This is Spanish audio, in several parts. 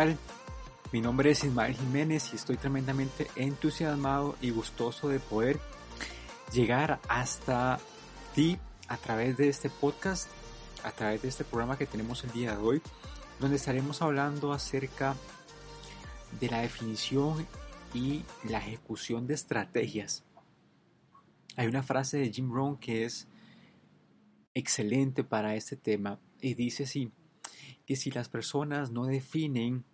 Tal? Mi nombre es Ismael Jiménez y estoy tremendamente entusiasmado y gustoso de poder llegar hasta ti a través de este podcast, a través de este programa que tenemos el día de hoy, donde estaremos hablando acerca de la definición y la ejecución de estrategias. Hay una frase de Jim Rohn que es excelente para este tema y dice así, que si las personas no definen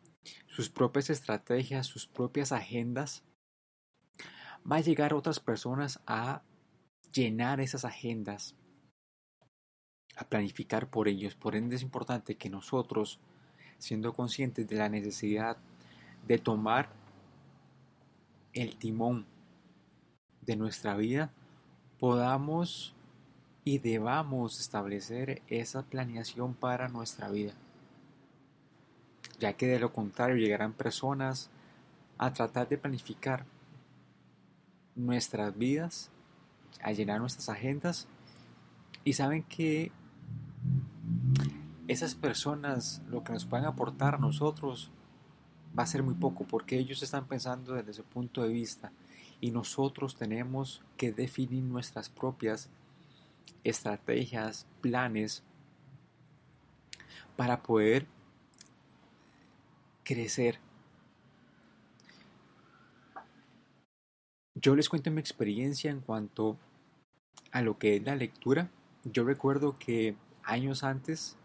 sus propias estrategias, sus propias agendas, va a llegar otras personas a llenar esas agendas, a planificar por ellos. Por ende es importante que nosotros, siendo conscientes de la necesidad de tomar el timón de nuestra vida, podamos y debamos establecer esa planeación para nuestra vida. Ya que de lo contrario llegarán personas a tratar de planificar nuestras vidas, a llenar nuestras agendas. Y saben que esas personas lo que nos pueden aportar a nosotros va a ser muy poco porque ellos están pensando desde su punto de vista. Y nosotros tenemos que definir nuestras propias estrategias, planes para poder crecer. Yo les cuento mi experiencia en cuanto a lo que es la lectura. Yo recuerdo que años antes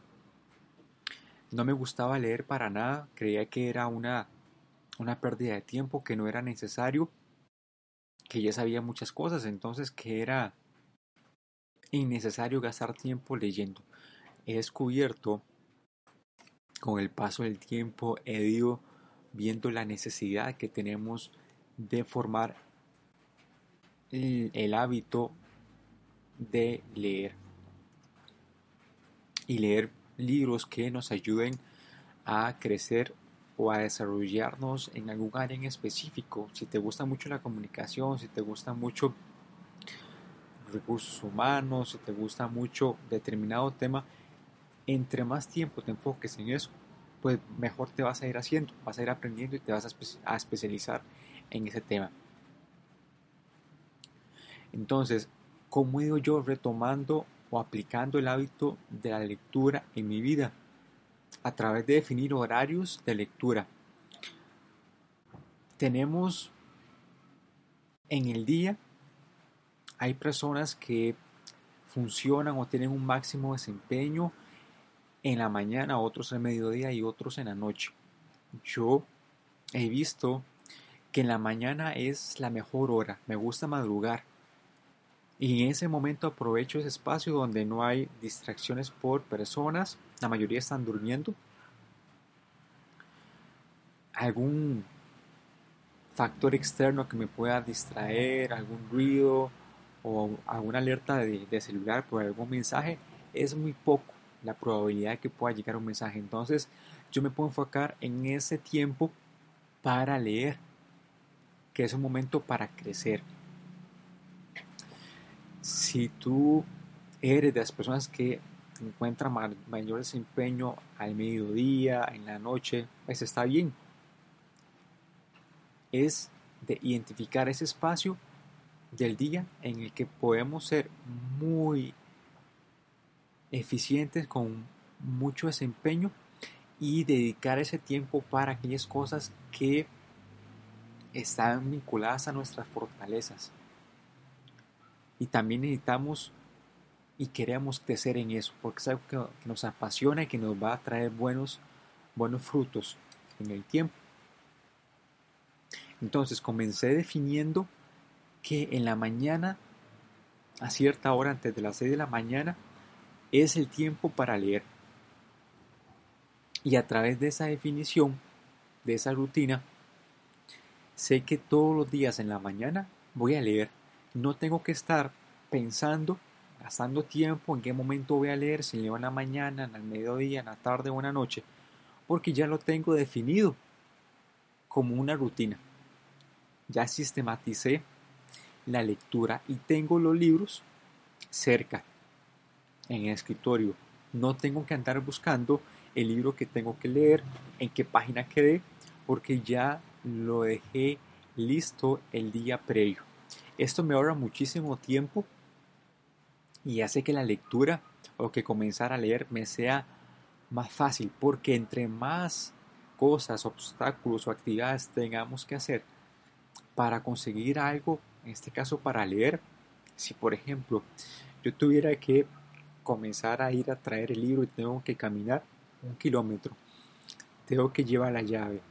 no me gustaba leer para nada, creía que era una, una pérdida de tiempo, que no era necesario, que ya sabía muchas cosas, entonces que era innecesario gastar tiempo leyendo. He descubierto con el paso del tiempo, he ido viendo la necesidad que tenemos de formar el, hábito de leer y leer libros que nos ayuden a crecer o a desarrollarnos en algún área en específico. Si te gusta mucho la comunicación, si te gusta mucho recursos humanos, si te gusta mucho determinado tema, entre más tiempo te enfoques en eso, pues mejor te vas a ir haciendo, vas a ir aprendiendo y te vas a, espe a especializar en ese tema. Entonces, ¿cómo he yo retomando o aplicando el hábito de la lectura en mi vida? A través de definir horarios de lectura. Tenemos en el día, hay personas que funcionan o tienen un máximo desempeño en la mañana, otros en mediodía y otros en la noche. Yo he visto que en la mañana es la mejor hora, me gusta madrugar. Y en ese momento aprovecho ese espacio donde no hay distracciones por personas, la mayoría están durmiendo. Algún factor externo que me pueda distraer, algún ruido o alguna alerta de, de celular por algún mensaje, es muy poco la probabilidad de que pueda llegar un mensaje. Entonces yo me puedo enfocar en ese tiempo para leer, que es un momento para crecer. Si tú eres de las personas que encuentran mayor desempeño al mediodía, en la noche, pues está bien. Es de identificar ese espacio del día en el que podemos ser muy eficientes con mucho desempeño y dedicar ese tiempo para aquellas cosas que están vinculadas a nuestras fortalezas. Y también necesitamos y queremos crecer en eso, porque es algo que, nos apasiona y que nos va a traer buenos, buenos frutos en el tiempo. Entonces comencé definiendo que en la mañana, a cierta hora antes de las 6 de la mañana, es el tiempo para leer. Y a través de esa definición, de esa rutina, sé que todos los días en la mañana voy a leer. No tengo que estar pensando, gastando tiempo en qué momento voy a leer, si leo en la mañana, en el mediodía, en la tarde o en la noche, porque ya lo tengo definido como una rutina. Ya sistematicé la lectura y tengo los libros cerca en el escritorio. No tengo que andar buscando el libro que tengo que leer, en qué página quedé, porque ya lo dejé listo el día previo. Esto me ahorra muchísimo tiempo y hace que la lectura o que comenzar a leer me sea más fácil, porque entre más cosas, obstáculos o actividades tengamos que hacer para conseguir algo, en este caso para leer, si por ejemplo yo tuviera que comenzar a ir a traer el libro y tengo que caminar un kilómetro, tengo que llevar la llave,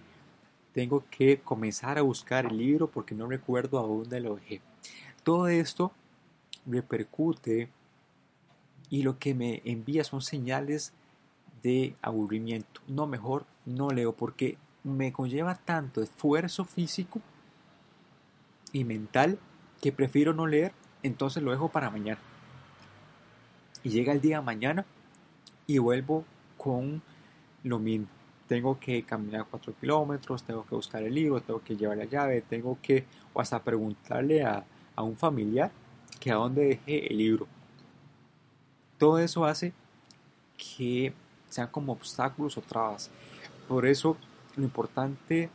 tengo que comenzar a buscar el libro porque no recuerdo a dónde lo dejé. Todo esto repercute y lo que me envía son señales de aburrimiento. No, mejor no leo porque me conlleva tanto esfuerzo físico y mental que prefiero no leer, entonces lo dejo para mañana. Y llega el día mañana y vuelvo con lo mismo tengo que caminar cuatro kilómetros, tengo que buscar el libro, tengo que llevar la llave, tengo que o hasta preguntarle a, a un familiar que a dónde dejé el libro. Todo eso hace que sean como obstáculos o trabas. Por eso lo importante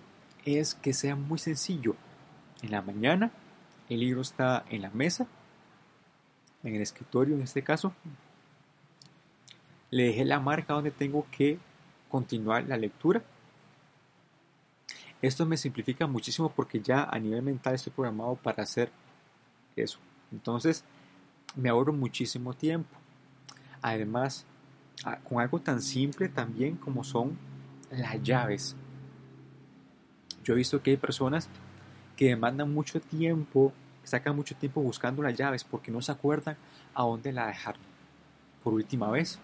es que sea muy sencillo. En la mañana el libro está en la mesa, en el escritorio en este caso. Le dejé la marca donde tengo que continuar la lectura. Esto me simplifica muchísimo porque ya a nivel mental estoy programado para hacer eso. Entonces me ahorro muchísimo tiempo. Además, con algo tan simple también como son las llaves. Yo he visto que hay personas que demandan mucho tiempo, sacan mucho tiempo buscando las llaves porque no se acuerdan a dónde la dejaron por última vez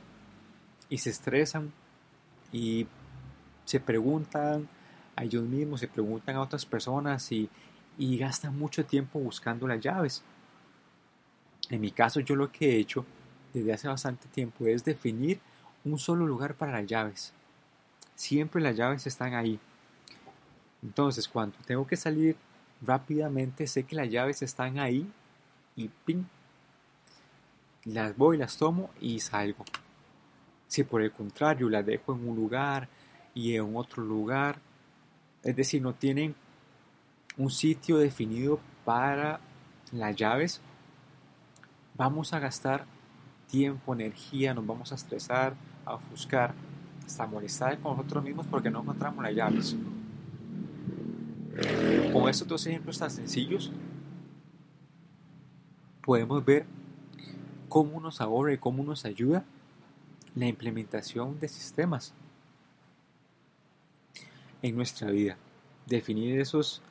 y se estresan y se preguntan a ellos mismos, se preguntan a otras personas y, y gastan mucho tiempo buscando las llaves. En mi caso yo lo que he hecho desde hace bastante tiempo es definir un solo lugar para las llaves. Siempre las llaves están ahí. Entonces cuando tengo que salir rápidamente sé que las llaves están ahí y ping, las voy, las tomo y salgo. Si por el contrario la dejo en un lugar y en otro lugar, es decir, no tienen un sitio definido para las llaves, vamos a gastar tiempo, energía, nos vamos a estresar, a ofuscar, hasta molestar con nosotros mismos porque no encontramos las llaves. Con estos dos ejemplos tan sencillos, podemos ver cómo nos ahorra y cómo nos ayuda la implementación de sistemas en nuestra vida. Definir esos,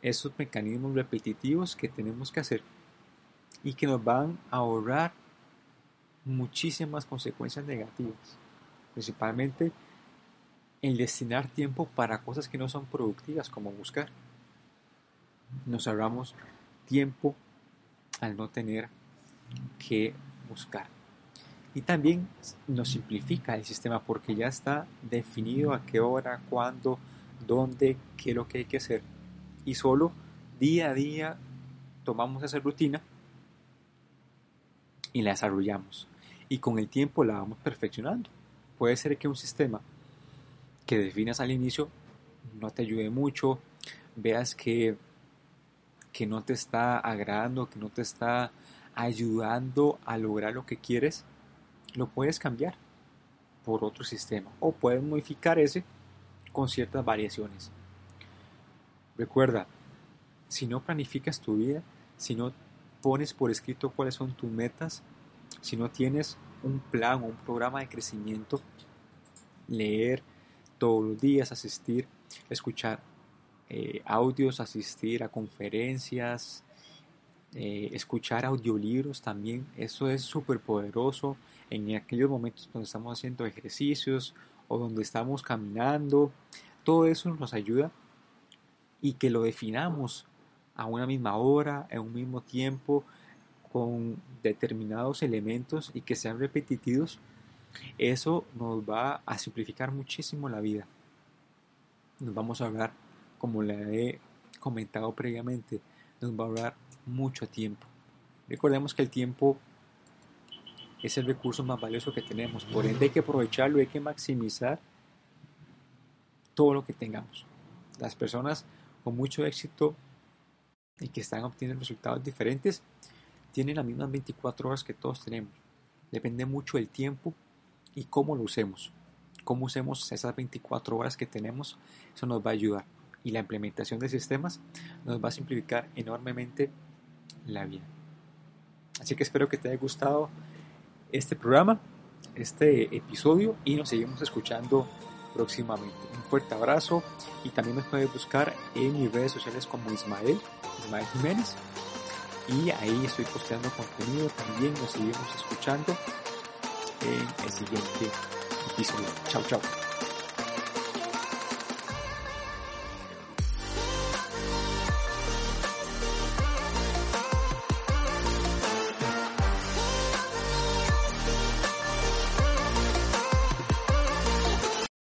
esos mecanismos repetitivos que tenemos que hacer y que nos van a ahorrar muchísimas consecuencias negativas. Principalmente el destinar tiempo para cosas que no son productivas como buscar. Nos ahorramos tiempo al no tener que buscar. Y también nos simplifica el sistema porque ya está definido a qué hora, cuándo, dónde, qué es lo que hay que hacer. Y solo día a día tomamos esa rutina y la desarrollamos. Y con el tiempo la vamos perfeccionando. Puede ser que un sistema que definas al inicio no te ayude mucho, veas que, que no te está agradando, que no te está ayudando a lograr lo que quieres, lo puedes cambiar por otro sistema o puedes modificar ese con ciertas variaciones. Recuerda, si no planificas tu vida, si no pones por escrito cuáles son tus metas, si no tienes un plan o un programa de crecimiento, leer todos los días, asistir, escuchar eh, audios, asistir a conferencias, eh, escuchar audiolibros también, eso es súper poderoso en aquellos momentos cuando estamos haciendo ejercicios o donde estamos caminando, todo eso nos ayuda y que lo definamos a una misma hora, en un mismo tiempo, con determinados elementos y que sean repetitivos, eso nos va a simplificar muchísimo la vida. Nos vamos a hablar, como le he comentado previamente, nos va a hablar mucho tiempo. Recordemos que el tiempo es el recurso más valioso que tenemos, por ende hay que aprovecharlo, hay que maximizar todo lo que tengamos. Las personas con mucho éxito y que están obteniendo resultados diferentes tienen las mismas 24 horas que todos tenemos. Depende mucho del tiempo y cómo lo usemos. Cómo usemos esas 24 horas que tenemos, eso nos va a ayudar. Y la implementación de sistemas nos va a simplificar enormemente la vida. Así que espero que te haya gustado este programa, este episodio y nos seguimos escuchando próximamente. Un fuerte abrazo y también me puedes buscar en mis redes sociales como Ismael, Ismael Jiménez. Y ahí estoy posteando contenido también. Nos seguimos escuchando en el siguiente episodio. Chao, chao.